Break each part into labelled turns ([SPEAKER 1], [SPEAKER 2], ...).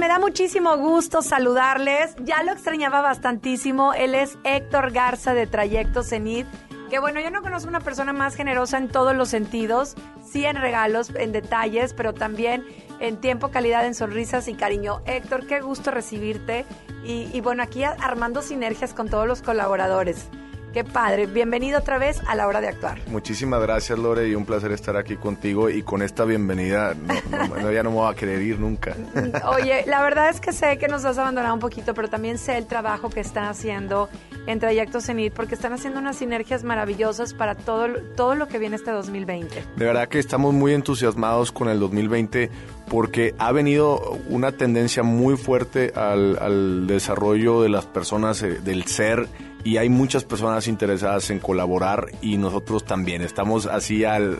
[SPEAKER 1] Me da muchísimo gusto saludarles. Ya lo extrañaba bastantísimo. Él es Héctor Garza de Trayecto Cenit. Que bueno, yo no conozco una persona más generosa en todos los sentidos, sí en regalos, en detalles, pero también en tiempo, calidad, en sonrisas y cariño. Héctor, qué gusto recibirte. Y, y bueno, aquí armando sinergias con todos los colaboradores. Qué padre. Bienvenido otra vez a la hora de actuar.
[SPEAKER 2] Muchísimas gracias, Lore, y un placer estar aquí contigo. Y con esta bienvenida, no, no, ya no me voy a querer ir nunca.
[SPEAKER 1] Oye, la verdad es que sé que nos has abandonado un poquito, pero también sé el trabajo que están haciendo en Trayecto Cenit, porque están haciendo unas sinergias maravillosas para todo, todo lo que viene este 2020.
[SPEAKER 2] De verdad que estamos muy entusiasmados con el 2020 porque ha venido una tendencia muy fuerte al, al desarrollo de las personas, eh, del ser y hay muchas personas interesadas en colaborar y nosotros también. Estamos así al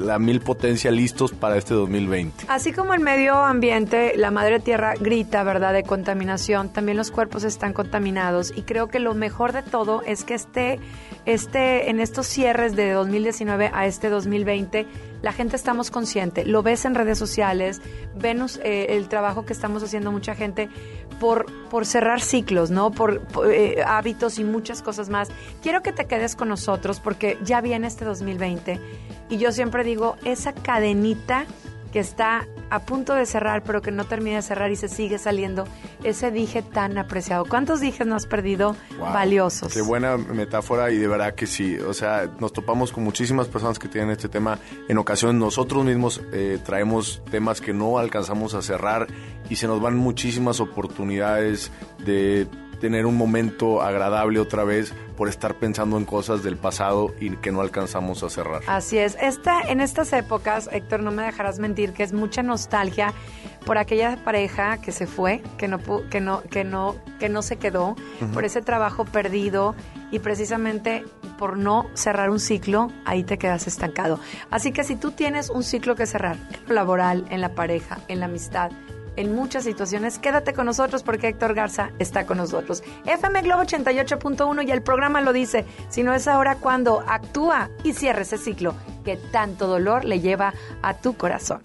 [SPEAKER 2] la mil potencia listos para este 2020.
[SPEAKER 1] Así como el medio ambiente, la madre tierra grita, ¿verdad?, de contaminación, también los cuerpos están contaminados y creo que lo mejor de todo es que este, este, en estos cierres de 2019 a este 2020, la gente estamos consciente, lo ves en redes sociales, ven eh, el trabajo que estamos haciendo mucha gente por, por cerrar ciclos, ¿no? Por, eh, hábitos y muchas cosas más. Quiero que te quedes con nosotros porque ya viene este 2020 y yo siempre digo, esa cadenita que está a punto de cerrar, pero que no termina de cerrar y se sigue saliendo, ese dije tan apreciado. ¿Cuántos dijes no has perdido
[SPEAKER 2] Wow,
[SPEAKER 1] valiosos?
[SPEAKER 2] Qué buena metáfora y de verdad que sí. O sea, nos topamos con muchísimas personas que tienen este tema. En ocasiones nosotros mismos eh, traemos temas que no alcanzamos a cerrar y se nos van muchísimas oportunidades de tener un momento agradable otra vez por estar pensando en cosas del pasado y que no alcanzamos a cerrar.
[SPEAKER 1] Así es. Esta, en estas épocas, Héctor, no me dejarás mentir, que es mucha nostalgia por aquella pareja que se fue, que no, que no, que no, que no se quedó, por ese trabajo perdido y precisamente por no cerrar un ciclo, ahí te quedas estancado. Así que si tú tienes un ciclo que cerrar, en lo laboral, en la pareja, en la amistad, en muchas situaciones. Quédate con nosotros porque Héctor Garza está con nosotros. FM Globo 88.1 y el programa lo dice. Si no es ahora cuando actúa y cierra ese ciclo que tanto dolor le lleva a tu corazón.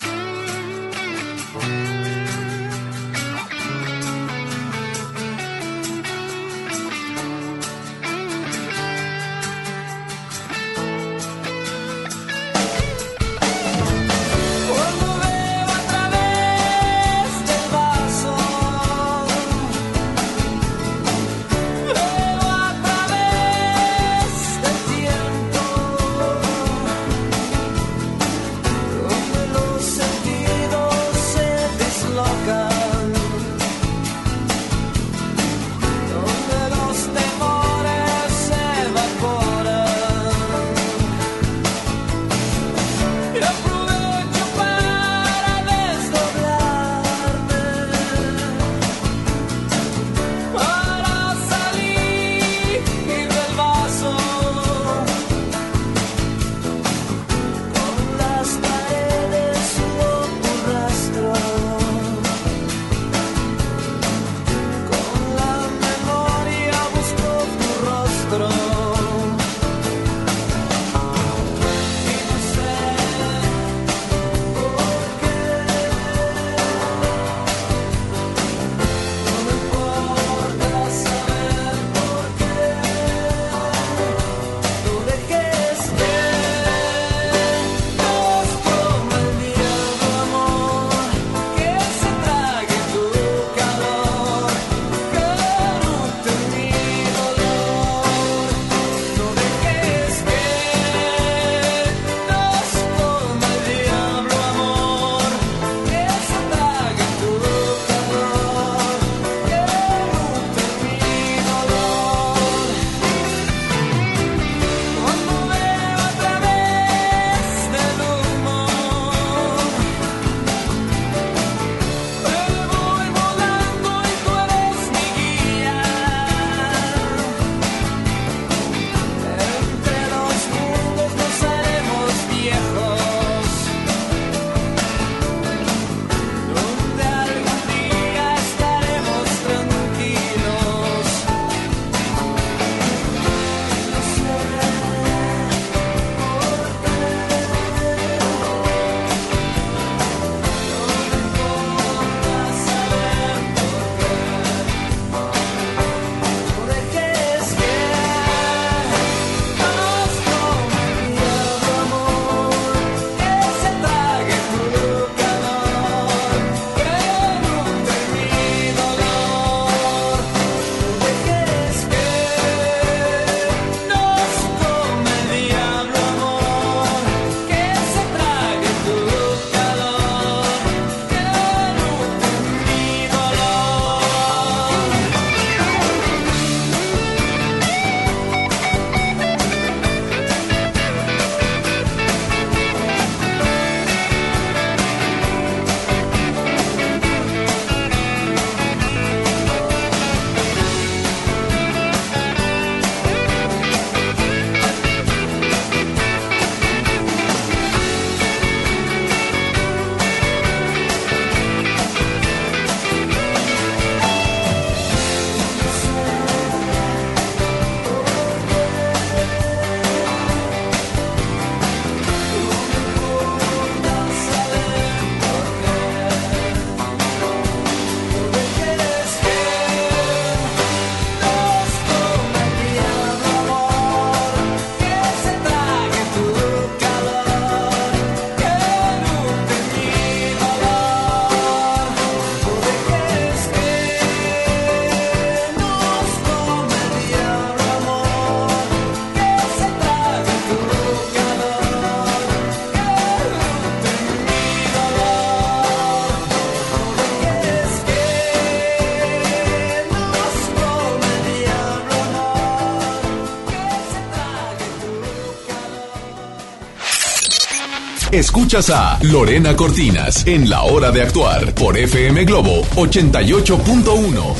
[SPEAKER 3] Escuchas a Lorena Cortinas en La Hora de Actuar por FM Globo 88.1.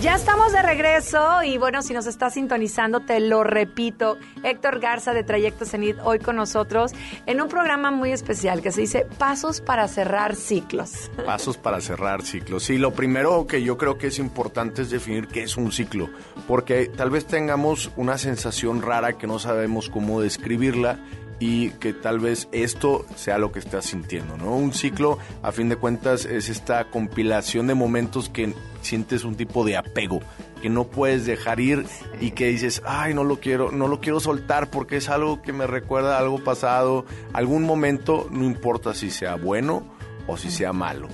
[SPEAKER 1] Ya estamos de regreso y bueno, si nos está sintonizando, te lo repito, Héctor Garza de Trayecto Cenit hoy con nosotros en un programa muy especial que se dice Pasos para cerrar ciclos.
[SPEAKER 2] Pasos para cerrar ciclos. Sí, lo primero que yo creo que es importante es definir qué es un ciclo, porque tal vez tengamos una sensación rara que no sabemos cómo describirla y que tal vez esto sea lo que estás sintiendo, ¿no? Un ciclo, a fin de cuentas, es esta compilación de momentos que sientes un tipo de apego, que no puedes dejar ir y que dices, ay, no lo quiero, no lo quiero soltar porque es algo que me recuerda a algo pasado, algún momento, no importa si sea bueno o si sea malo.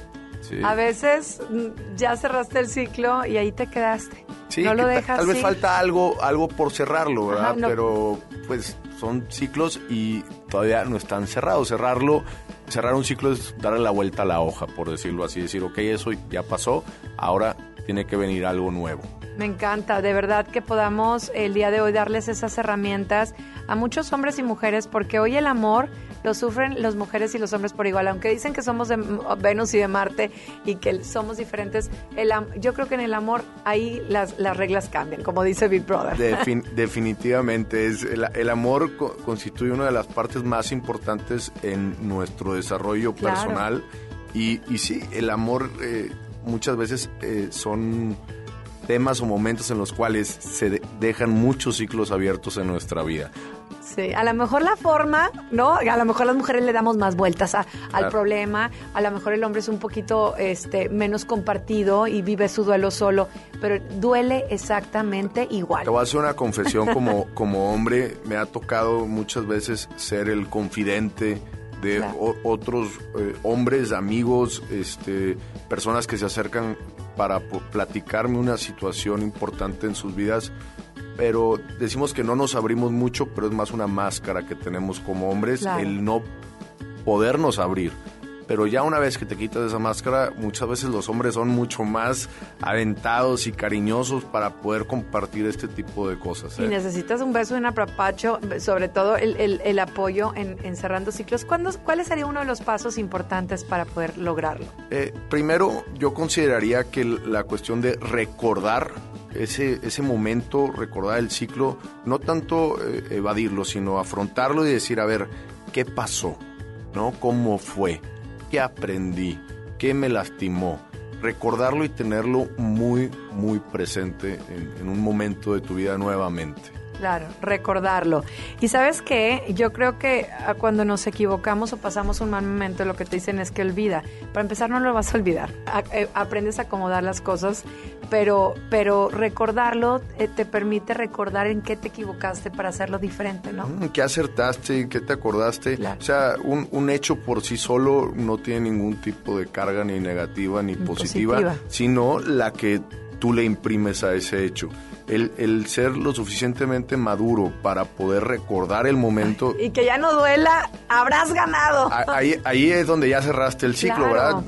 [SPEAKER 2] ¿Sí?
[SPEAKER 1] A veces mm, ya cerraste el ciclo y ahí te quedaste.
[SPEAKER 2] Sí,
[SPEAKER 1] no lo dejas
[SPEAKER 2] tal vez falta algo, algo por cerrarlo, ¿verdad?
[SPEAKER 1] Ajá, no.
[SPEAKER 2] Pero pues son ciclos y todavía no están cerrados. Cerrarlo, cerrar un ciclo es darle la vuelta a la hoja, por decirlo así, decir, ok, eso ya pasó, ahora tiene que venir algo nuevo.
[SPEAKER 1] Me encanta, de verdad que podamos el día de hoy darles esas herramientas a muchos hombres y mujeres, porque hoy el amor lo sufren las mujeres y los hombres por igual, aunque dicen que somos de Venus y de Marte y que somos diferentes, el yo creo que en el amor ahí las, las reglas cambian, como dice Big Brother.
[SPEAKER 2] Defin- definitivamente, es el, el amor co- constituye una de las partes más importantes en nuestro desarrollo
[SPEAKER 1] Claro.
[SPEAKER 2] personal y, y sí, el amor eh, muchas veces eh, son temas o momentos en los cuales se de- dejan muchos ciclos abiertos en nuestra vida.
[SPEAKER 1] Sí, a lo mejor la forma, ¿no? A lo mejor las mujeres le damos más vueltas a- al problema, a lo mejor el hombre es un poquito este, menos compartido y vive su duelo solo, pero duele exactamente igual.
[SPEAKER 2] Te voy a hacer una confesión como, como hombre, me ha tocado muchas veces ser el confidente de
[SPEAKER 1] Claro.
[SPEAKER 2] o- otros eh, hombres, amigos, este, personas que se acercan para platicarme una situación importante en sus vidas, pero decimos que no nos abrimos mucho, pero es más una máscara que tenemos como hombres,
[SPEAKER 1] Claro.
[SPEAKER 2] el no podernos abrir. Pero ya una vez que te quitas esa máscara, muchas veces los hombres son mucho más aventados y cariñosos para poder compartir este tipo de cosas.
[SPEAKER 1] Y
[SPEAKER 2] ¿eh?
[SPEAKER 1] necesitas un beso un apapacho, sobre todo el, el- el apoyo en, en cerrando ciclos. ¿Cuándo, ¿Cuál sería uno de los pasos importantes para poder lograrlo?
[SPEAKER 2] Eh, primero, yo consideraría que la cuestión de recordar ese, ese momento, recordar el ciclo, no tanto eh, evadirlo, sino afrontarlo y decir, a ver, ¿qué pasó? ¿No? ¿Cómo fue? ¿Qué aprendí? ¿Qué me lastimó? Recordarlo y tenerlo muy, muy presente en, en un momento de tu vida nuevamente.
[SPEAKER 1] Claro, recordarlo. Y sabes qué, yo creo que ah, cuando nos equivocamos o pasamos un mal momento, lo que te dicen es que olvida. Para empezar, no lo vas a olvidar. A- eh, aprendes a acomodar las cosas, pero, pero recordarlo eh, te permite recordar en qué te equivocaste para hacerlo diferente, ¿no?
[SPEAKER 2] Mm, ¿Qué acertaste? ¿Qué te acordaste?
[SPEAKER 1] Claro.
[SPEAKER 2] O sea, un, un hecho por sí solo no tiene ningún tipo de carga ni negativa ni
[SPEAKER 1] Ni
[SPEAKER 2] positiva,
[SPEAKER 1] positiva.
[SPEAKER 2] sino la que tú le imprimes a ese hecho. El, el ser lo suficientemente maduro para poder recordar el momento,
[SPEAKER 1] Y que ya no duela, habrás ganado.
[SPEAKER 2] ahí, ahí es donde ya cerraste el ciclo,
[SPEAKER 1] Claro.
[SPEAKER 2] ¿verdad?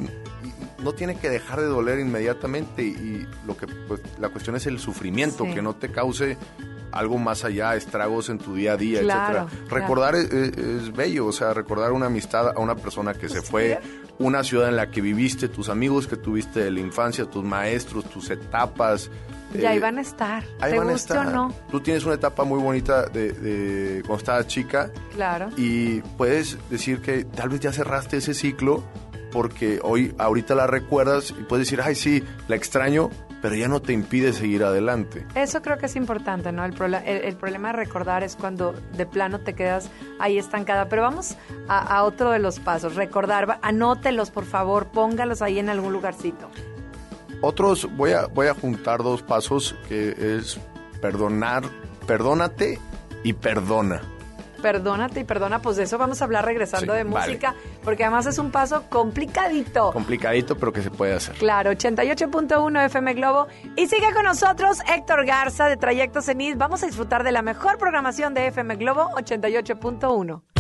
[SPEAKER 2] No tiene que dejar de doler inmediatamente y, y lo que pues, la cuestión es el sufrimiento,
[SPEAKER 1] Sí.
[SPEAKER 2] que no te cause algo más allá, estragos en tu día a día,
[SPEAKER 1] Claro,
[SPEAKER 2] etcétera. Recordar es, es- es bello, o sea, recordar una amistad a una persona que se fue, una ciudad en la que viviste, tus amigos que tuviste de la infancia, tus maestros, tus etapas.
[SPEAKER 1] y ahí
[SPEAKER 2] eh,
[SPEAKER 1] van a estar,
[SPEAKER 2] ahí
[SPEAKER 1] te
[SPEAKER 2] van a
[SPEAKER 1] guste
[SPEAKER 2] estar.
[SPEAKER 1] o no.
[SPEAKER 2] Tú tienes una etapa muy bonita de, de cuando estabas chica
[SPEAKER 1] Claro.
[SPEAKER 2] y puedes decir que tal vez ya cerraste ese ciclo porque hoy ahorita la recuerdas y puedes decir, ay sí, la extraño, pero ya no te impide seguir adelante.
[SPEAKER 1] Eso creo que es importante, ¿no? El, prola- el- el problema de recordar es cuando de plano te quedas ahí estancada. Pero vamos a, a otro de los pasos. Recordar, anótelos, por favor, póngalos ahí en algún lugarcito.
[SPEAKER 2] Otros, voy a, voy a juntar dos pasos que es perdonar, perdónate y perdona.
[SPEAKER 1] Perdónate y perdona, pues de eso vamos a hablar regresando
[SPEAKER 2] Sí,
[SPEAKER 1] de
[SPEAKER 2] vale.
[SPEAKER 1] música, porque además es un paso complicadito.
[SPEAKER 2] Complicadito, pero que se puede hacer.
[SPEAKER 1] Claro, 88.1 FM Globo. Y sigue con nosotros Héctor Garza de Trayecto Cenit. Vamos a disfrutar de la mejor programación de FM Globo 88.1.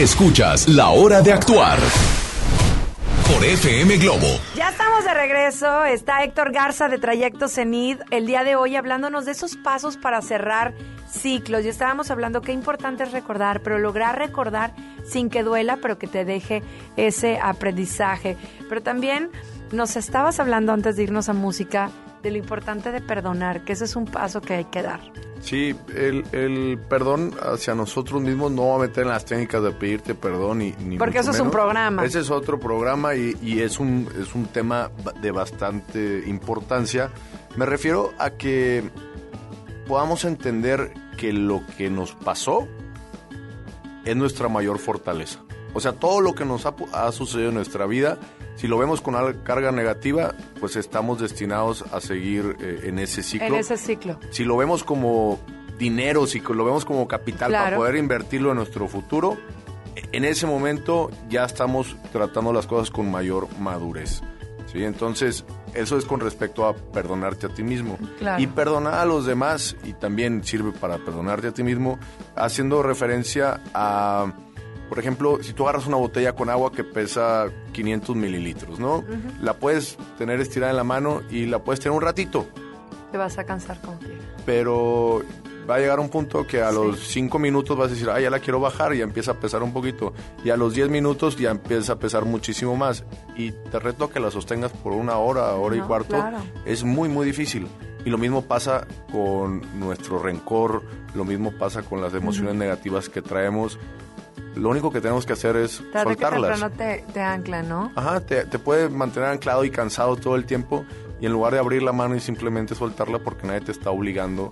[SPEAKER 3] Escuchas La Hora de Actuar por FM Globo.
[SPEAKER 1] Ya estamos de regreso. Está Héctor Garza de Trayecto Cenid el día de hoy hablándonos de esos pasos para cerrar ciclos. Y estábamos hablando qué importante es recordar, pero lograr recordar sin que duela, pero que te deje ese aprendizaje. Pero también nos estabas hablando antes de irnos a música de lo importante de perdonar, que ese es un paso que hay que dar.
[SPEAKER 2] Sí, el, el perdón hacia nosotros mismos no va a meter en las técnicas de pedirte perdón ni, ni
[SPEAKER 1] Porque
[SPEAKER 2] mucho
[SPEAKER 1] eso es un programa.
[SPEAKER 2] Ese es otro programa y, y es un es un tema de bastante importancia. Me refiero a que podamos entender que lo que nos pasó es nuestra mayor fortaleza. O sea, todo lo que nos ha, ha sucedido en nuestra vida, si lo vemos con una carga negativa, pues estamos destinados a seguir eh, en ese ciclo
[SPEAKER 1] En ese ciclo.
[SPEAKER 2] si lo vemos como dinero, si lo vemos como capital
[SPEAKER 1] Claro.
[SPEAKER 2] para poder invertirlo en nuestro futuro, en ese momento ya estamos tratando las cosas con mayor madurez. ¿sí? Entonces, eso es con respecto a perdonarte a ti mismo.
[SPEAKER 1] Claro.
[SPEAKER 2] Y perdonar a los demás, y también sirve para perdonarte a ti mismo, haciendo referencia a, por ejemplo, si tú agarras una botella con agua que pesa 500 mililitros, ¿no? La puedes tener estirada en la mano y la puedes tener un ratito,
[SPEAKER 1] Te vas a cansar como quieras.
[SPEAKER 2] pero va a llegar un punto que a los 5 minutos vas a decir, ah, ya la quiero bajar y ya empieza a pesar un poquito. Y a los 10 minutos ya empieza a pesar muchísimo más. Y te reto a que la sostengas por una hora, hora y cuarto.
[SPEAKER 1] claro.
[SPEAKER 2] Es muy, muy difícil. Y lo mismo pasa con nuestro rencor, lo mismo pasa con las emociones negativas que traemos. Lo único que tenemos que hacer es
[SPEAKER 1] Tarde que
[SPEAKER 2] soltarlas.
[SPEAKER 1] temprano te, te ancla, ¿no?
[SPEAKER 2] Ajá, te, te puede mantener anclado y cansado todo el tiempo y en lugar de abrir la mano y simplemente soltarla porque nadie te está obligando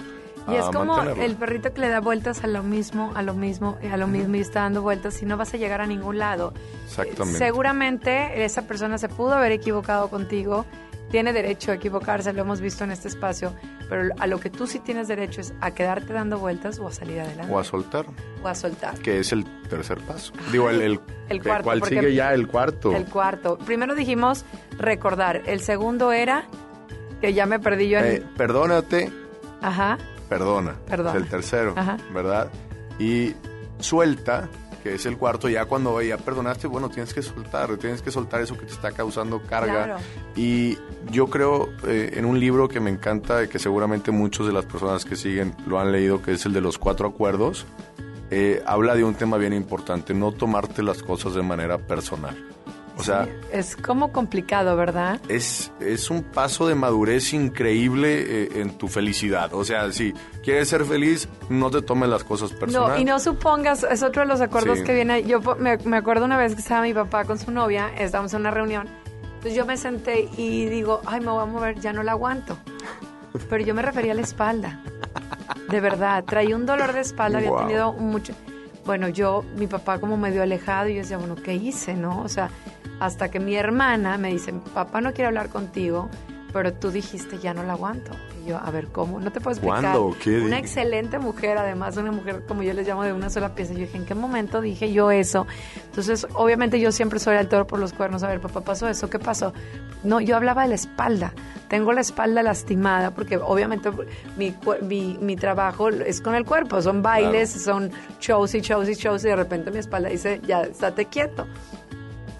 [SPEAKER 1] Y es
[SPEAKER 2] a
[SPEAKER 1] como
[SPEAKER 2] mantenerla.
[SPEAKER 1] el perrito que le da vueltas a lo mismo, a lo mismo, a lo mismo y está dando vueltas y no vas a llegar a ningún lado.
[SPEAKER 2] Exactamente.
[SPEAKER 1] Seguramente esa persona se pudo haber equivocado contigo, tiene derecho a equivocarse, lo hemos visto en este espacio, pero a lo que tú sí tienes derecho es a quedarte dando vueltas o a salir adelante
[SPEAKER 2] O a soltar,
[SPEAKER 1] o a soltar.
[SPEAKER 2] que es el tercer paso. Digo, el, el,
[SPEAKER 1] el cuarto,
[SPEAKER 2] ¿Cuál
[SPEAKER 1] porque-
[SPEAKER 2] sigue ya? El cuarto.
[SPEAKER 1] El cuarto. Primero dijimos recordar. El segundo era que ya me perdí yo en.
[SPEAKER 2] Eh, perdónate,
[SPEAKER 1] Ajá.
[SPEAKER 2] perdona.
[SPEAKER 1] Perdona.
[SPEAKER 2] Es el tercero,
[SPEAKER 1] Ajá.
[SPEAKER 2] ¿verdad? Y suelta, que es el cuarto, ya cuando ya perdonaste, bueno, tienes que soltar, tienes que soltar eso que te está causando carga.
[SPEAKER 1] Claro.
[SPEAKER 2] Y yo creo eh, en un libro que me encanta, y que seguramente muchos de las personas que siguen lo han leído, que es el de los cuatro acuerdos, eh, habla de un tema bien importante, no tomarte las cosas de manera personal. O sea,
[SPEAKER 1] Es como complicado, ¿verdad?
[SPEAKER 2] es, es un paso de madurez increíble eh, en tu felicidad. O sea, si quieres ser feliz, no te tomes las cosas personales.
[SPEAKER 1] No, y no supongas, es otro de los acuerdos
[SPEAKER 2] Sí.
[SPEAKER 1] que viene. Yo me, me acuerdo una vez que estaba mi papá con su novia, estábamos en una reunión. Entonces yo me senté y digo, ay, me voy a mover, ya no la aguanto. Pero yo me refería a la espalda. De verdad, traía un dolor de espalda, había
[SPEAKER 2] Wow.
[SPEAKER 1] tenido mucho. Bueno, yo, mi papá como medio alejado, y yo decía, bueno, ¿qué hice, no? O sea, hasta que mi hermana me dice, papá no quiere hablar contigo, pero tú dijiste, ya no la aguanto. Y yo, a ver, ¿cómo? No te puedo explicar.
[SPEAKER 2] ¿Cuándo? ¿Qué?
[SPEAKER 1] Una excelente mujer, además, una mujer, como yo les llamo, de una sola pieza. Yo dije, ¿en qué momento dije yo eso? Entonces, obviamente yo siempre soy el toro por los cuernos. A ver, papá, ¿pasó eso? ¿Qué pasó? No, yo hablaba de la espalda. Tengo la espalda lastimada porque obviamente mi, mi, mi trabajo es con el cuerpo. Son bailes, son shows y shows y shows y de repente mi espalda dice, ya, estate quieto.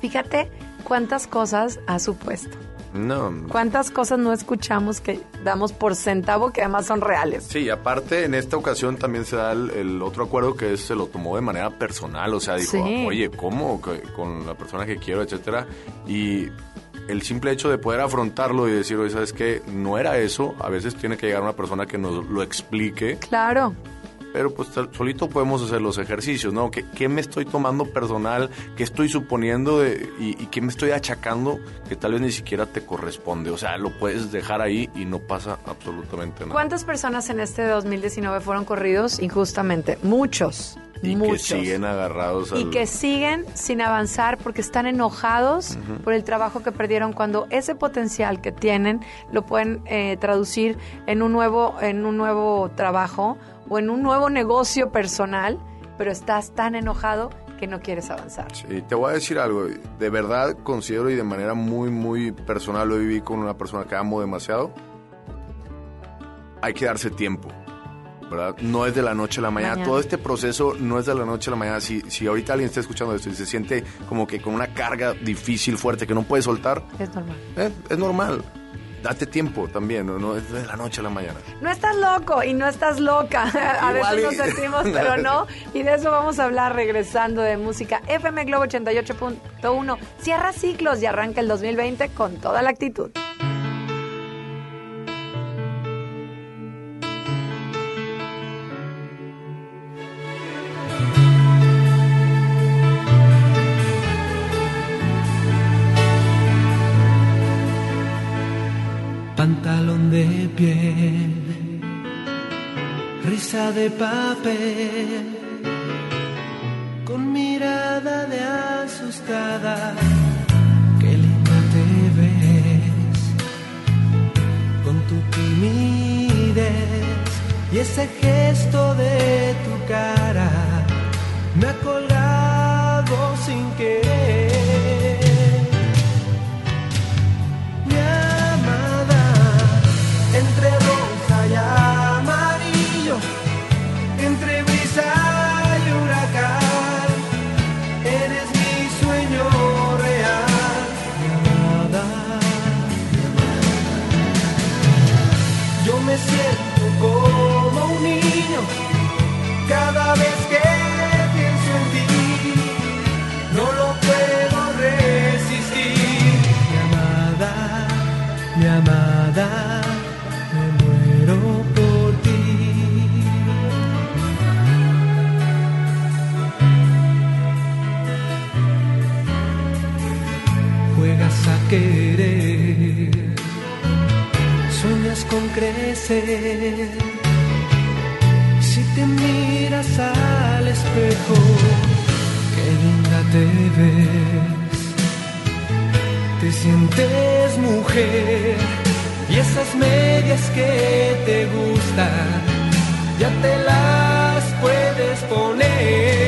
[SPEAKER 1] Fíjate cuántas cosas ha supuesto.
[SPEAKER 2] No.
[SPEAKER 1] Cuántas cosas no escuchamos que damos por centavo que además son reales.
[SPEAKER 2] Sí, aparte en esta ocasión también se da el, el otro acuerdo que es, se lo tomó de manera personal, o sea, dijo,
[SPEAKER 1] Sí.
[SPEAKER 2] oye, ¿cómo? Con la persona que quiero, etcétera. Y el simple hecho de poder afrontarlo y decir, oye, ¿sabes qué? No era eso, a veces tiene que llegar una persona que nos lo explique,
[SPEAKER 1] Claro.
[SPEAKER 2] Pero pues solito podemos hacer los ejercicios, ¿no? ¿Qué, qué me estoy tomando personal? ¿Qué estoy suponiendo de, y, y qué me estoy achacando que tal vez ni siquiera te corresponde? O sea, lo puedes dejar ahí y no pasa absolutamente nada.
[SPEAKER 1] ¿Cuántas personas en este 2019 fueron corridos injustamente? Muchos.
[SPEAKER 2] Y
[SPEAKER 1] muchos.
[SPEAKER 2] que siguen agarrados al...
[SPEAKER 1] y que siguen sin avanzar porque están enojados por el trabajo que perdieron cuando ese potencial que tienen lo pueden eh, traducir en un nuevo en un nuevo trabajo o en un nuevo negocio personal pero estás tan enojado que no quieres avanzar
[SPEAKER 2] Sí, te voy a decir algo. De verdad considero y de manera muy, muy personal lo viví con una persona que amo demasiado. Hay que darse tiempo, ¿verdad? No es de la noche a la mañana.
[SPEAKER 1] Mañana.
[SPEAKER 2] Todo este proceso no es de la noche a la mañana. Si, si ahorita alguien está escuchando esto y se siente como que con una carga difícil, fuerte, que no puede soltar,
[SPEAKER 1] es normal
[SPEAKER 2] eh, es normal. Date tiempo también, no, no es de la noche a la mañana.
[SPEAKER 1] no estás loco y no estás loca. A veces nos sentimos, pero no. Y de eso vamos a hablar regresando de música. FM Globo 88.1 cierra ciclos y arranca el 2020 con toda la actitud.
[SPEAKER 4] De piel, risa de papel, con mirada de asustada, qué linda te ves, con tu timidez y ese gesto de tu cara, me ha colgado sin querer. Crecer. Si te miras al espejo, qué linda te ves. Te sientes mujer y esas medias que te gustan, ya te las puedes poner.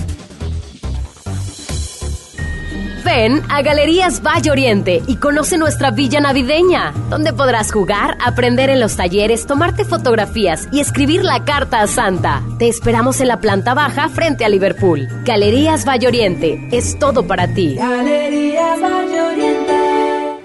[SPEAKER 5] Ven a Galerías Valle Oriente y conoce nuestra villa navideña, donde podrás jugar, aprender en los talleres, tomarte fotografías y escribir la carta a Santa. Te esperamos en la planta baja frente a Liverpool. Galerías Valle Oriente es todo para ti.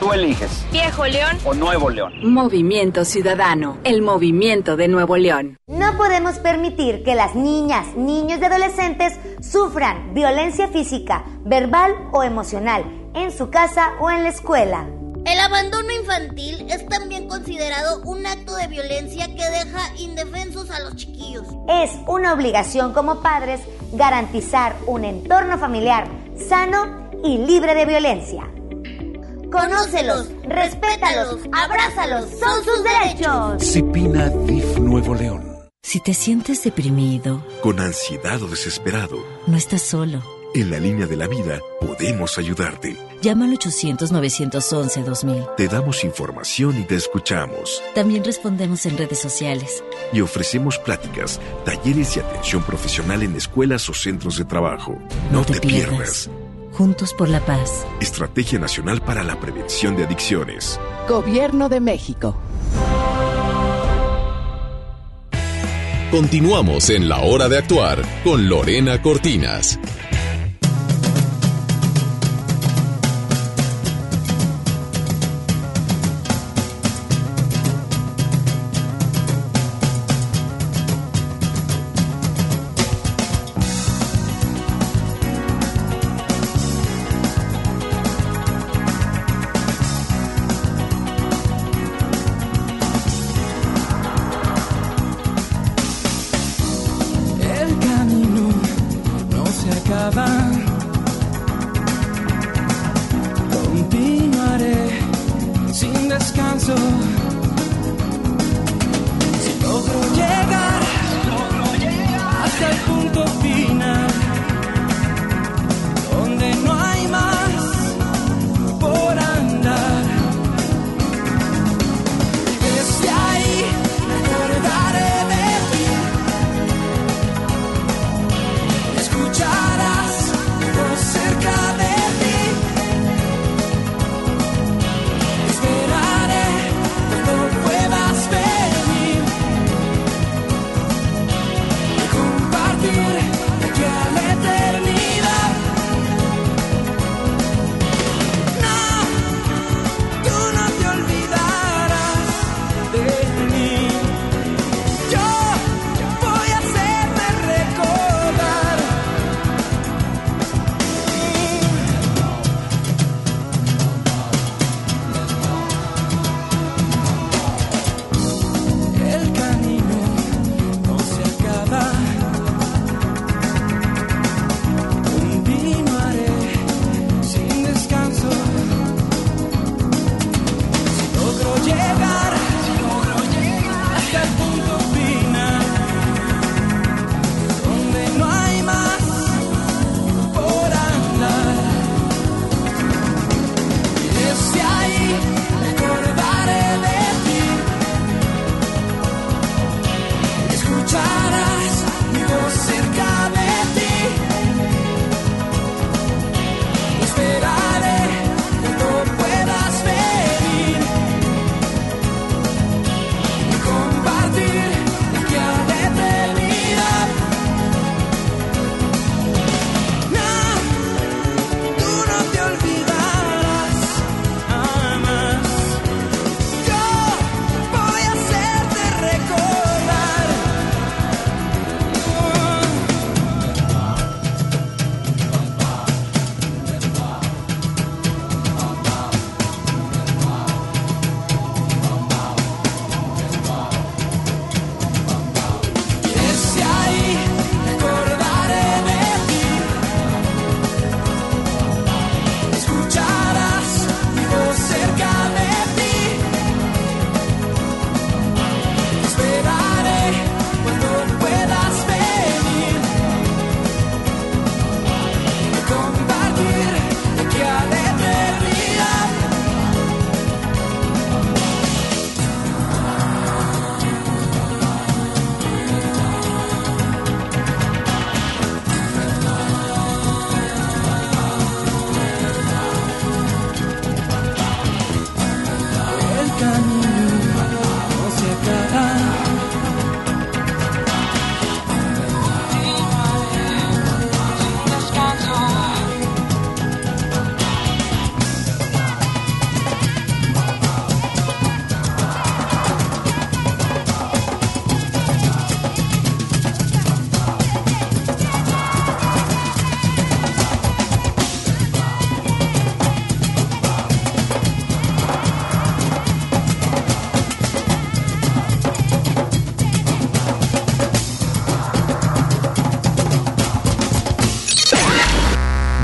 [SPEAKER 6] Tú eliges.
[SPEAKER 7] Viejo León.
[SPEAKER 6] O Nuevo León.
[SPEAKER 8] Movimiento Ciudadano, el movimiento de Nuevo León.
[SPEAKER 9] No podemos permitir que las niñas, niños y adolescentes sufran violencia física, verbal o emocional en su casa o en la escuela.
[SPEAKER 10] El abandono infantil es también considerado un acto de violencia que deja indefensos a los chiquillos.
[SPEAKER 9] Es una obligación como padres garantizar un entorno familiar sano y libre de violencia. Conócelos, respétalos, abrázalos, son sus derechos.
[SPEAKER 11] Cipina DIF Nuevo León.
[SPEAKER 12] Si te sientes deprimido,
[SPEAKER 11] Con ansiedad o desesperado,
[SPEAKER 12] no estás solo.
[SPEAKER 11] en la línea de la vida podemos ayudarte.
[SPEAKER 12] Llama al 800-911-2000.
[SPEAKER 11] Te damos información y te escuchamos.
[SPEAKER 12] También respondemos en redes sociales.
[SPEAKER 11] Y ofrecemos pláticas, talleres y atención profesional en escuelas o centros de trabajo. No, te, pierdas.
[SPEAKER 12] Juntos por la paz.
[SPEAKER 11] Estrategia Nacional para la Prevención de Adicciones.
[SPEAKER 13] Gobierno de México.
[SPEAKER 14] Continuamos en la hora de actuar con Lorena Cortinas.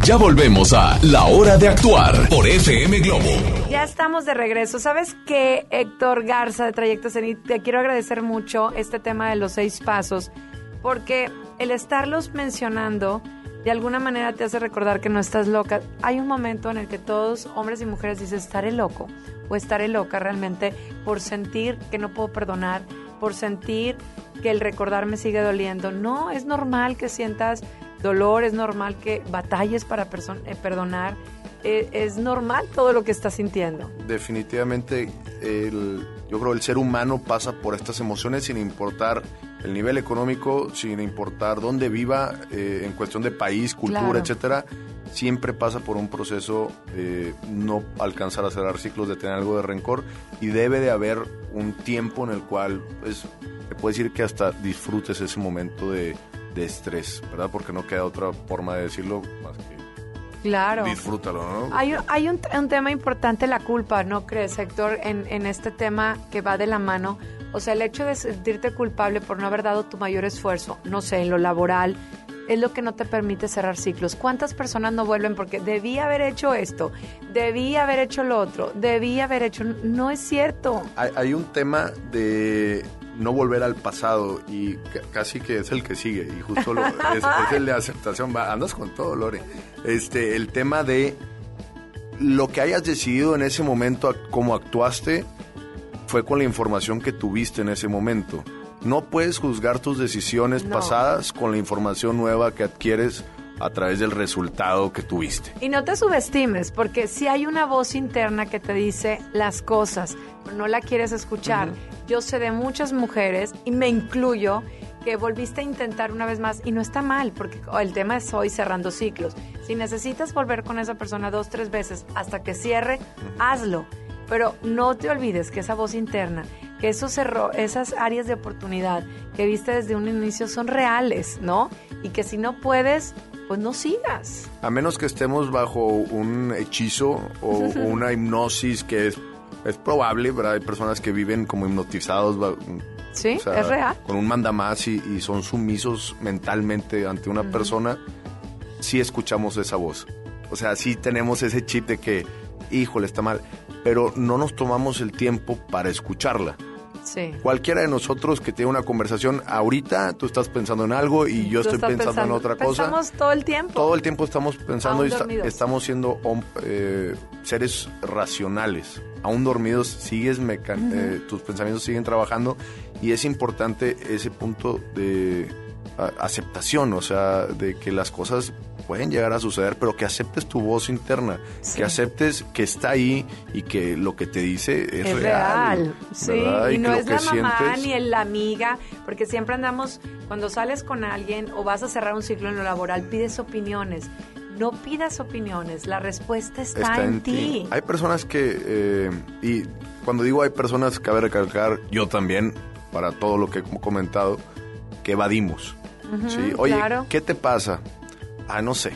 [SPEAKER 3] Ya volvemos a La Hora de Actuar por FM Globo.
[SPEAKER 1] Ya estamos de regreso. ¿Sabes qué, Héctor Garza de Trayecto Zenit? Te quiero agradecer mucho este tema de los seis pasos, porque el estarlos mencionando de alguna manera te hace recordar que no estás loca. Hay un momento en el que todos, hombres y mujeres, dicen estaré loco o estaré loca realmente por sentir que no puedo perdonar, por sentir que el recordar me sigue doliendo. No, es normal que sientas dolor, es normal que batalles para eh, perdonar, eh, es normal todo lo que estás sintiendo.
[SPEAKER 2] Definitivamente, el, yo creo el ser humano pasa por estas emociones sin importar el nivel económico, sin importar dónde viva, eh, en cuestión de país, cultura,
[SPEAKER 1] Claro.
[SPEAKER 2] etcétera. Siempre pasa por un proceso de no alcanzar a cerrar ciclos, de tener algo de rencor y debe de haber un tiempo en el cual, pues, te puedo decir que hasta disfrutes ese momento de, de estrés, ¿verdad? Porque no queda otra forma de decirlo más que
[SPEAKER 1] Claro.
[SPEAKER 2] disfrútalo, ¿no?
[SPEAKER 1] Hay, hay un, un tema importante, la culpa, ¿no crees, Héctor? En, en este tema que va de la mano. O sea, el hecho de sentirte culpable por no haber dado tu mayor esfuerzo, no sé, en lo laboral, es lo que no te permite cerrar ciclos. ¿Cuántas personas no vuelven porque debí haber hecho esto, debí haber hecho lo otro, debí haber hecho... No es cierto.
[SPEAKER 2] Hay, hay un tema de no volver al pasado y ca- casi que es el que sigue y justo lo- es, es el de aceptación. Va, andas con todo, Lore. Este, el tema de lo que hayas decidido en ese momento, cómo actuaste, fue con la información que tuviste en ese momento. No puedes juzgar tus decisiones
[SPEAKER 1] No.
[SPEAKER 2] pasadas con la información nueva que adquieres a través del resultado que tuviste.
[SPEAKER 1] Y no te subestimes, porque si hay una voz interna que te dice las cosas, pero no la quieres escuchar. Yo sé de muchas mujeres, y me incluyo, que volviste a intentar una vez más y no está mal, porque el tema es hoy cerrando ciclos. Si necesitas volver con esa persona dos, tres veces hasta que cierre, hazlo. Pero no te olvides que esa voz interna, que esos esas áreas de oportunidad que viste desde un inicio son reales, ¿no? Y que si no puedes, pues no sigas.
[SPEAKER 2] A menos que estemos bajo un hechizo o una hipnosis que es, es probable, ¿verdad? Hay personas que viven como hipnotizados.
[SPEAKER 1] Sí, es real.
[SPEAKER 2] Con un mandamás y, y son sumisos mentalmente ante una persona, sí escuchamos esa voz. O sea, sí tenemos ese chip de que, híjole, está mal, pero no nos tomamos el tiempo para escucharla.
[SPEAKER 1] Sí.
[SPEAKER 2] Cualquiera de nosotros que tiene una conversación ahorita, tú estás pensando en algo y yo
[SPEAKER 1] Tú
[SPEAKER 2] estoy pensando, en otra cosa.
[SPEAKER 1] Todo el tiempo.
[SPEAKER 2] Todo el tiempo estamos pensando y estamos siendo eh, seres racionales. Aún dormidos sigues eh, tus pensamientos siguen trabajando y es importante ese punto de aceptación, o sea, de que las cosas pueden llegar a suceder, pero que aceptes tu voz interna,
[SPEAKER 1] Sí.
[SPEAKER 2] que aceptes que está ahí y que lo que te dice es,
[SPEAKER 1] Es real, sí, y
[SPEAKER 2] que
[SPEAKER 1] no es la mamá ni el- la amiga, porque siempre andamos, cuando sales con alguien o vas a cerrar un ciclo en lo laboral, pides opiniones. No pidas opiniones, la respuesta está, en, ti.
[SPEAKER 2] Hay personas que, eh, y cuando digo hay personas, cabe recalcar, yo también, para todo lo que he comentado, que evadimos. ¿sí? Oye,
[SPEAKER 1] claro.
[SPEAKER 2] ¿qué te pasa? Ah, no sé.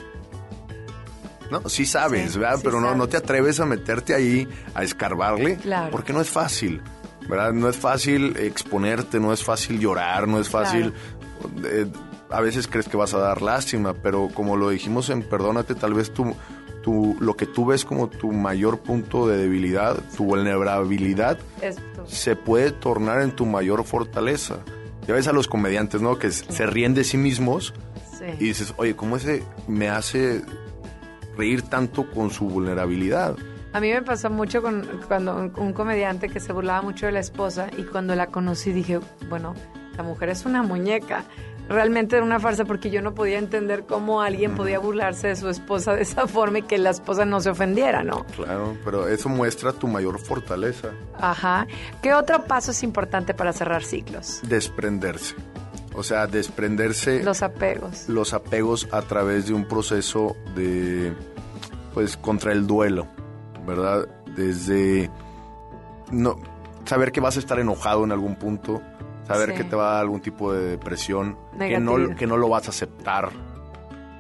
[SPEAKER 2] No, sí sabes,
[SPEAKER 1] Sí,
[SPEAKER 2] ¿verdad?
[SPEAKER 1] sí
[SPEAKER 2] Pero no, no te atreves a meterte ahí, a escarbarle,
[SPEAKER 1] Claro.
[SPEAKER 2] porque no es fácil, ¿verdad? No es fácil exponerte, no es fácil llorar, no es fácil... eh, a veces crees que vas a dar lástima, pero como lo dijimos en Perdónate, tal vez tú, tú, lo que tú ves como tu mayor punto de debilidad, tu vulnerabilidad,
[SPEAKER 1] Esto.
[SPEAKER 2] se puede tornar en tu mayor fortaleza. Ya ves a los comediantes, ¿no? Que se ríen de sí mismos
[SPEAKER 1] Sí.
[SPEAKER 2] y dices, oye, ¿cómo ese me hace reír tanto con su vulnerabilidad?
[SPEAKER 1] A mí me pasó mucho con cuando un, un comediante que se burlaba mucho de la esposa y cuando la conocí dije, bueno, la mujer es una muñeca. Realmente era una farsa porque yo no podía entender cómo alguien podía burlarse de su esposa de esa forma y que la esposa no se ofendiera, ¿no?
[SPEAKER 2] Claro, pero eso muestra tu mayor fortaleza,
[SPEAKER 1] Ajá. ¿Qué otro paso es importante para cerrar ciclos?
[SPEAKER 2] desprenderse. O sea, desprenderse
[SPEAKER 1] Los apegos.
[SPEAKER 2] los apegos a través de un proceso de, pues, contra el duelo, ¿verdad? Desde no saber que vas a estar enojado en algún punto, saber
[SPEAKER 1] Sí.
[SPEAKER 2] que te va a dar algún tipo de depresión, que no, que no lo vas a aceptar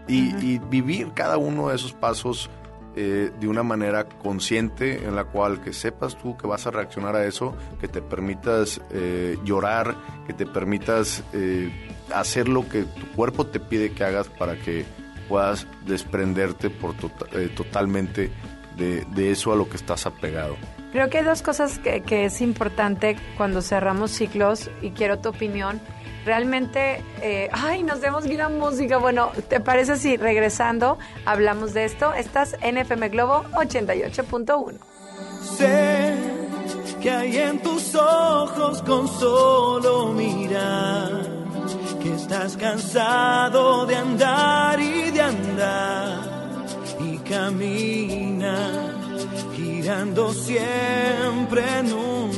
[SPEAKER 2] y, y vivir cada uno de esos pasos eh, de una manera consciente en la cual que sepas tú que vas a reaccionar a eso, que te permitas eh, llorar, que te permitas eh, hacer lo que tu cuerpo te pide que hagas para que puedas desprenderte por tota- totalmente de, de eso a lo que estás apegado.
[SPEAKER 1] Creo que hay dos cosas que, que es importante cuando cerramos ciclos y quiero tu opinión. Realmente, eh, ay, nos demos una música. Bueno, ¿te parece si regresando hablamos de esto? Estás en FM Globo 88.1.
[SPEAKER 14] Sé que hay en tus ojos con solo mirar que estás cansado de andar y de andar y camina girando siempre en un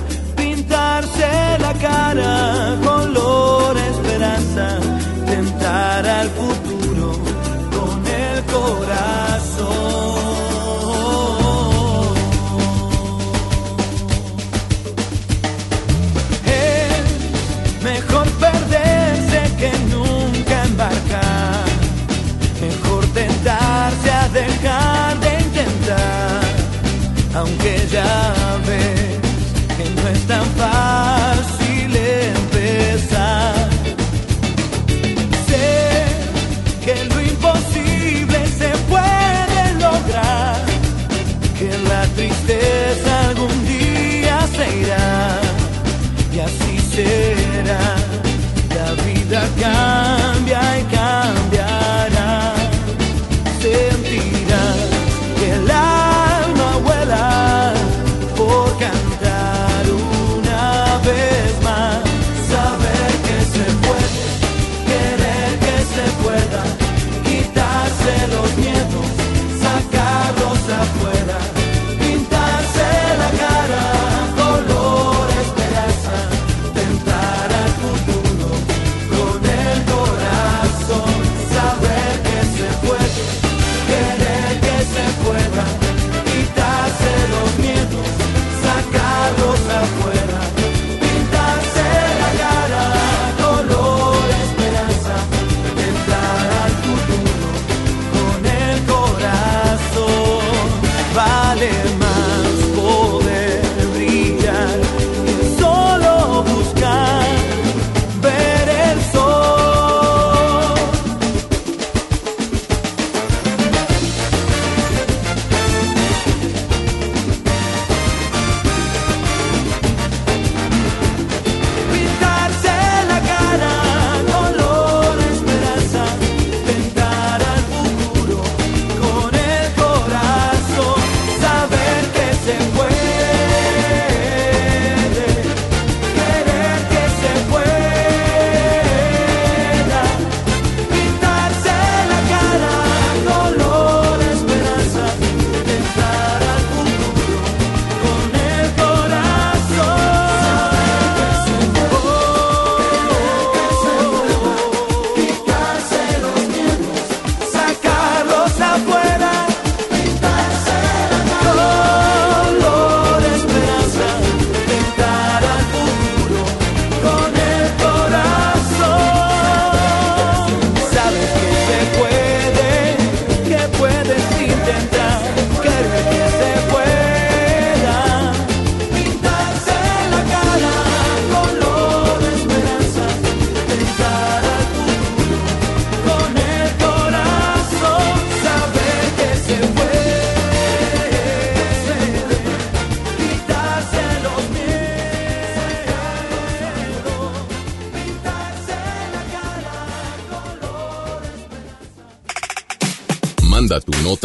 [SPEAKER 14] cara color esperanza, tentar al futuro con el corazón. Es mejor perderse que nunca embarcar, mejor tentarse a dejar de intentar, aunque ya ves será. La vida cambia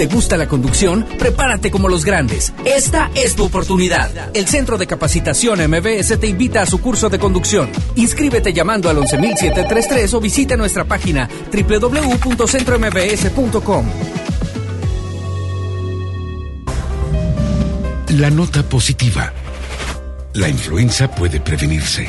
[SPEAKER 15] ¿Te gusta la conducción? Prepárate como los grandes. Esta es tu oportunidad. El Centro de Capacitación MBS te invita a su curso de conducción. Inscríbete llamando al 11733 o visita nuestra página www.centrombs.com.
[SPEAKER 16] La nota positiva. La influenza puede prevenirse.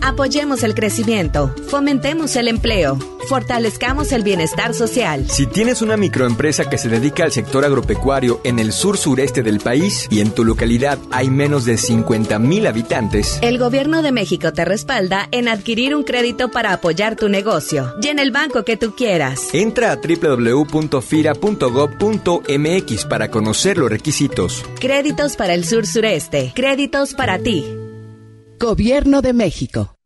[SPEAKER 8] Apoyemos el crecimiento, fomentemos el empleo, fortalezcamos el bienestar social.
[SPEAKER 17] Si tienes una microempresa que se dedica al sector agropecuario en el sur sureste del país y en tu localidad hay menos de 50 mil habitantes,
[SPEAKER 8] El gobierno de México te respalda en adquirir un crédito para apoyar tu negocio y en el banco que tú quieras.
[SPEAKER 17] entra a www.fira.gov.mx para conocer los requisitos.
[SPEAKER 8] Créditos para el sur sureste, créditos para ti.
[SPEAKER 18] Gobierno de México.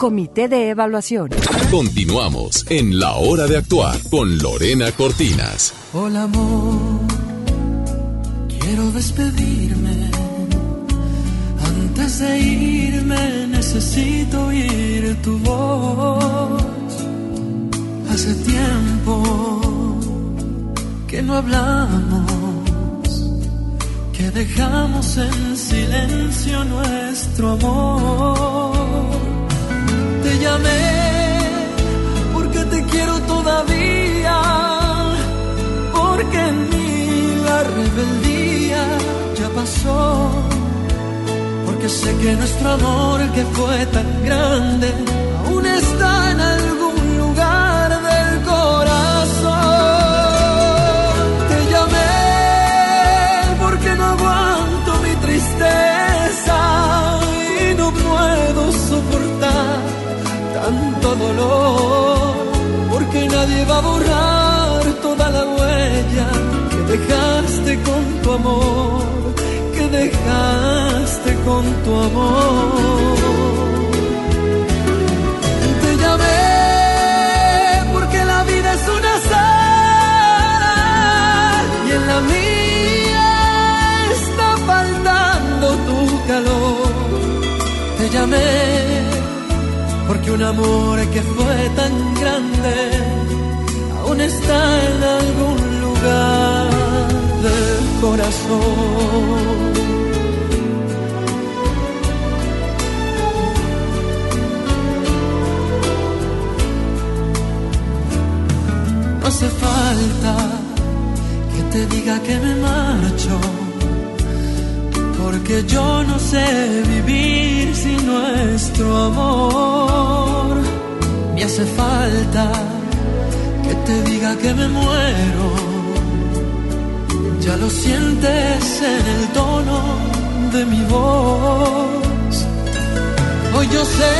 [SPEAKER 19] Comité de Evaluación.
[SPEAKER 3] Continuamos en La Hora de Actuar con Lorena Cortinas.
[SPEAKER 14] Hola amor, quiero despedirme. Antes de irme necesito oír tu voz. Hace tiempo que no hablamos, que dejamos en silencio nuestro amor. Pasó, porque sé que nuestro amor que fue tan grande aún está en algún lugar del corazón. Te llamé porque no aguanto mi tristeza y no puedo soportar tanto dolor, porque nadie va a borrar toda la huella que dejaste con tu amor, dejaste con tu amor. Te llamé porque la vida es una sala y en la mía está faltando tu calor. Te llamé porque un amor que fue tan grande aún está en algún lugar corazón. No hace falta que te diga que me marcho, porque yo no sé vivir sin nuestro amor. Me hace falta que te diga que me muero, ya lo sientes en el tono de mi voz. Hoy yo sé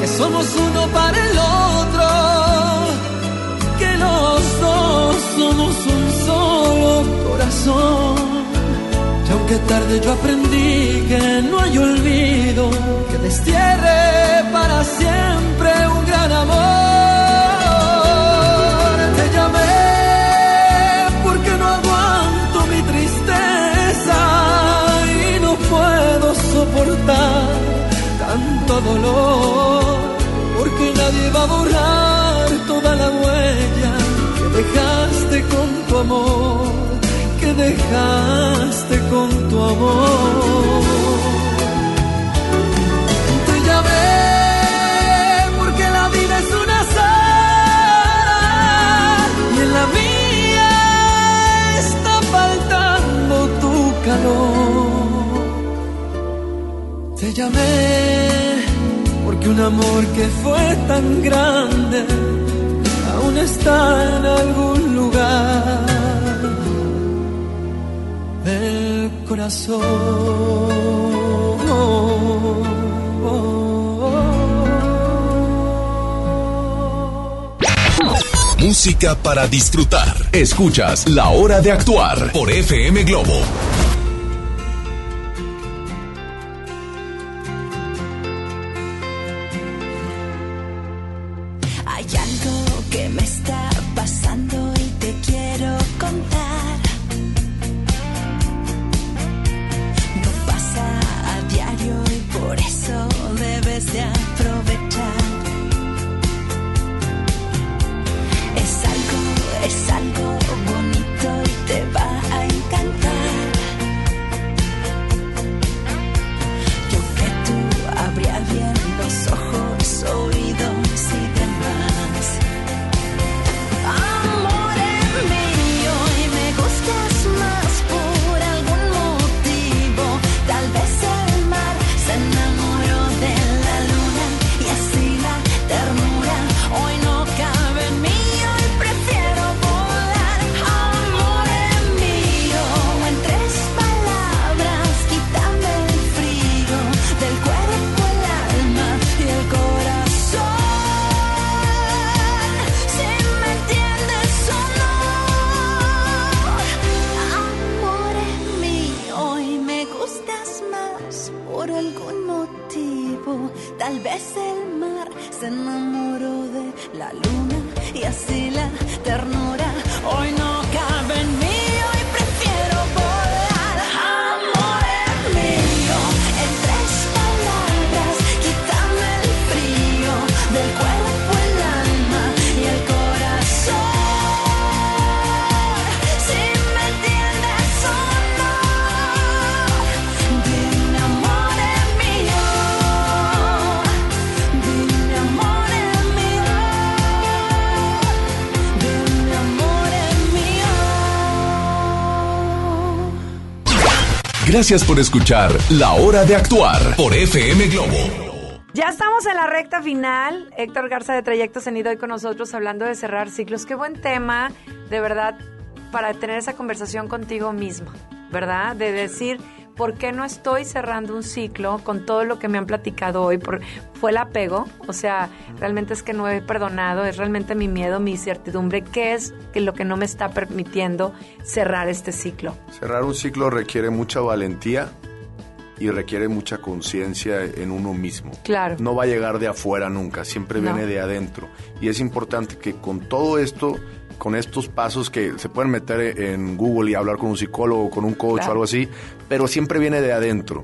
[SPEAKER 14] que somos uno para el otro, que los dos somos un solo corazón. Y aunque tarde yo aprendí que no hay olvido que destierre para siempre un gran amor. Dolor, porque nadie va a borrar toda la huella que dejaste con tu amor, que dejaste con tu amor. Te llamé porque la vida es una azar y en la mía está faltando tu calor. Te llamé porque un amor que fue tan grande aún está en algún lugar del corazón.
[SPEAKER 3] Música para disfrutar. Escuchas La Hora de Actuar por FM Globo. Gracias por escuchar La Hora de Actuar por FM Globo.
[SPEAKER 1] Ya estamos en la recta final. Héctor Garza de Trayectos en hoy con nosotros hablando de cerrar ciclos. Qué buen tema, de verdad, para tener esa conversación contigo mismo, ¿verdad? De decir, ¿por qué no estoy cerrando un ciclo con todo lo que me han platicado hoy? Por, fue el apego, o sea, realmente es que no he perdonado, es realmente mi miedo, mi incertidumbre, ¿qué es lo que no me está permitiendo cerrar este ciclo?
[SPEAKER 2] Cerrar un ciclo requiere mucha valentía y requiere mucha conciencia en uno mismo.
[SPEAKER 1] Claro.
[SPEAKER 2] No va a llegar de afuera nunca, siempre
[SPEAKER 1] No.
[SPEAKER 2] viene de adentro. Y es importante que con todo esto, con estos pasos que se pueden meter en Google y hablar con un psicólogo, con un coach
[SPEAKER 1] Claro.
[SPEAKER 2] o algo así, pero siempre viene de adentro.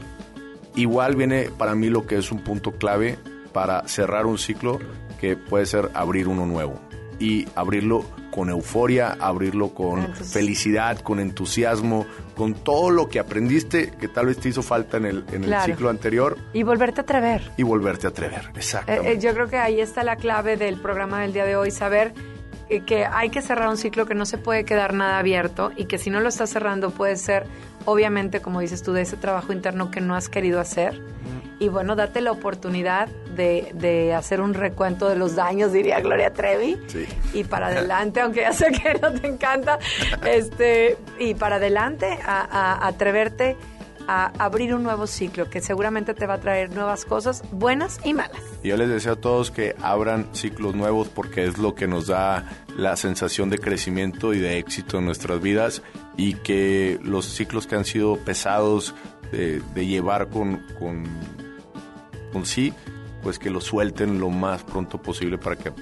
[SPEAKER 2] Igual viene para mí lo que es un punto clave para cerrar un ciclo, que puede ser abrir uno nuevo. Y abrirlo con euforia, abrirlo con
[SPEAKER 1] Entonces-
[SPEAKER 2] felicidad, con entusiasmo, con todo lo que aprendiste que tal vez te hizo falta en el, en el
[SPEAKER 1] Claro.
[SPEAKER 2] ciclo anterior
[SPEAKER 1] Y volverte a atrever.
[SPEAKER 2] y volverte a atrever.
[SPEAKER 1] Eh,
[SPEAKER 2] Exactamente.
[SPEAKER 1] eh, yo creo que ahí está la clave del programa del día de hoy, saber eh, que hay que cerrar un ciclo que no se puede quedar nada abierto y que si no lo estás cerrando puede ser, obviamente, como dices tú, de ese trabajo interno que no has querido hacer. Y bueno, date la oportunidad de, de hacer un recuento de los daños, diría Gloria Trevi.
[SPEAKER 2] Sí.
[SPEAKER 1] Y para adelante, aunque ya sé que no te encanta, este, y para adelante a, a atreverte a abrir un nuevo ciclo que seguramente te va a traer nuevas cosas, buenas y malas.
[SPEAKER 2] Yo les deseo a todos que abran ciclos nuevos porque es lo que nos da la sensación de crecimiento y de éxito en nuestras vidas y que los ciclos que han sido pesados de, llevar con, con, con sí, pues que lo suelten lo más pronto posible para que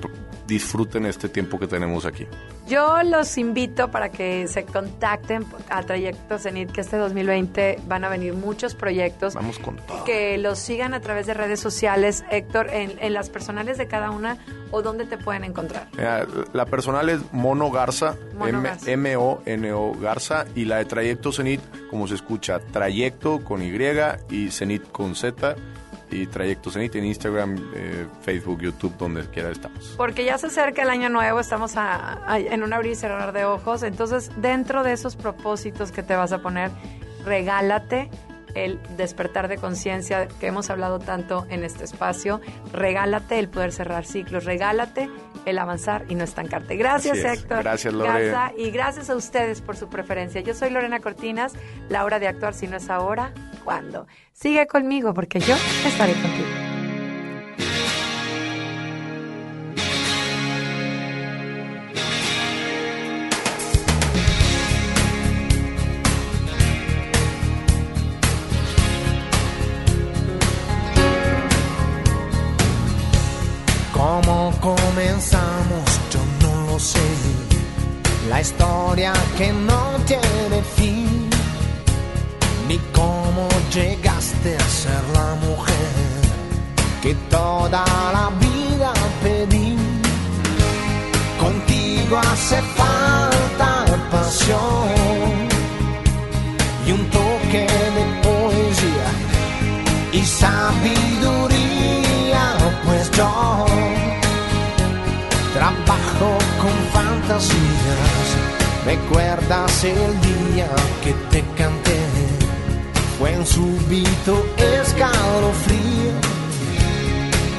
[SPEAKER 2] disfruten este tiempo que tenemos aquí.
[SPEAKER 1] Yo los invito para que se contacten a Trayecto Zenit, que este 2020 van a venir muchos proyectos.
[SPEAKER 2] Vamos con todo.
[SPEAKER 1] Que los sigan a través de redes sociales, Héctor, en, en las personales de cada una o dónde te pueden encontrar.
[SPEAKER 2] Mira, la personal es Mono Garza,
[SPEAKER 1] Mono
[SPEAKER 2] M-
[SPEAKER 1] Garza.
[SPEAKER 2] M-O-N-O Garza, y la de Trayecto Zenit, como se escucha, Trayecto con Y y Zenit con Z, y Trayecto Zenit en Instagram, eh, Facebook, YouTube, donde quiera estamos.
[SPEAKER 1] Porque ya se acerca el año nuevo, estamos en un abrir y cerrar de ojos. Entonces, dentro de esos propósitos que te vas a poner, regálate el despertar de conciencia que hemos hablado tanto en este espacio. Regálate el poder cerrar ciclos. Regálate el avanzar y no estancarte. Gracias,
[SPEAKER 2] es.
[SPEAKER 1] Héctor.
[SPEAKER 2] Gracias, Lore.
[SPEAKER 1] Garza, y gracias a ustedes por su preferencia. Yo soy Lorena Cortinas. La hora de actuar, si no es ahora, ¿cuándo? Sigue conmigo porque yo estaré contigo.
[SPEAKER 20] Que toda la vida pedí. Contigo hace falta pasión y un toque de poesía y sabiduría, pues yo trabajo con fantasías. ¿Recuerdas el día que te canté? Fue en súbito escalofrío.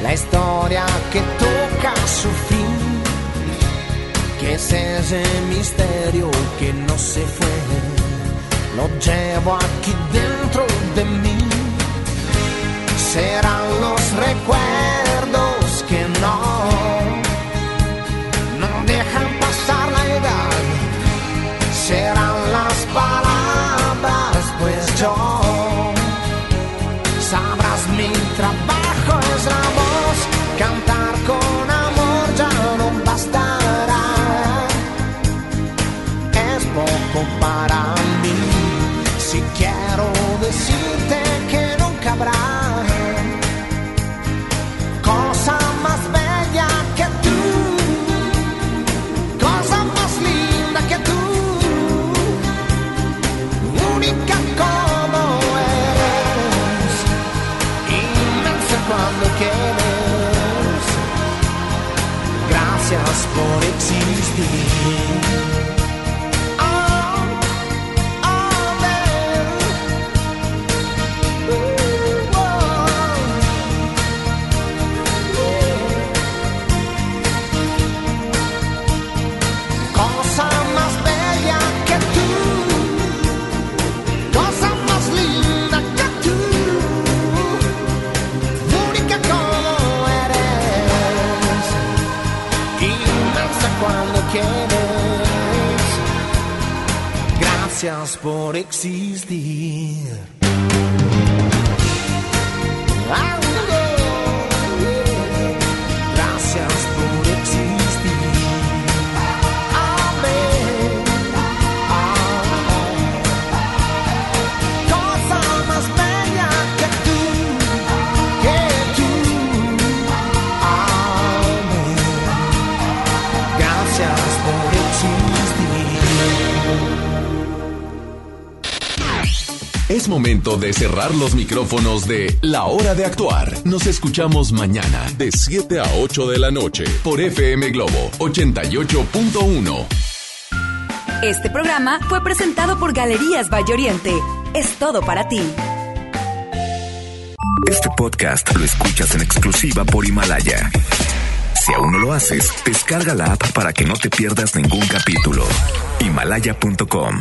[SPEAKER 20] La historia que toca su fin. Que es ese misterio que no se fue. Lo llevo aquí dentro de mí. Serán los recuerdos que no, no dejan pasar la edad. Serán
[SPEAKER 21] momento de cerrar los micrófonos de La Hora de Actuar. Nos escuchamos mañana de 7 a 8 de la noche por FM Globo 88.1.
[SPEAKER 8] Este programa fue presentado por Galerías Valle Oriente. Es todo para ti.
[SPEAKER 22] Este podcast lo escuchas en exclusiva por Himalaya. Si aún no lo haces, descarga la app para que no te pierdas ningún capítulo. Himalaya.com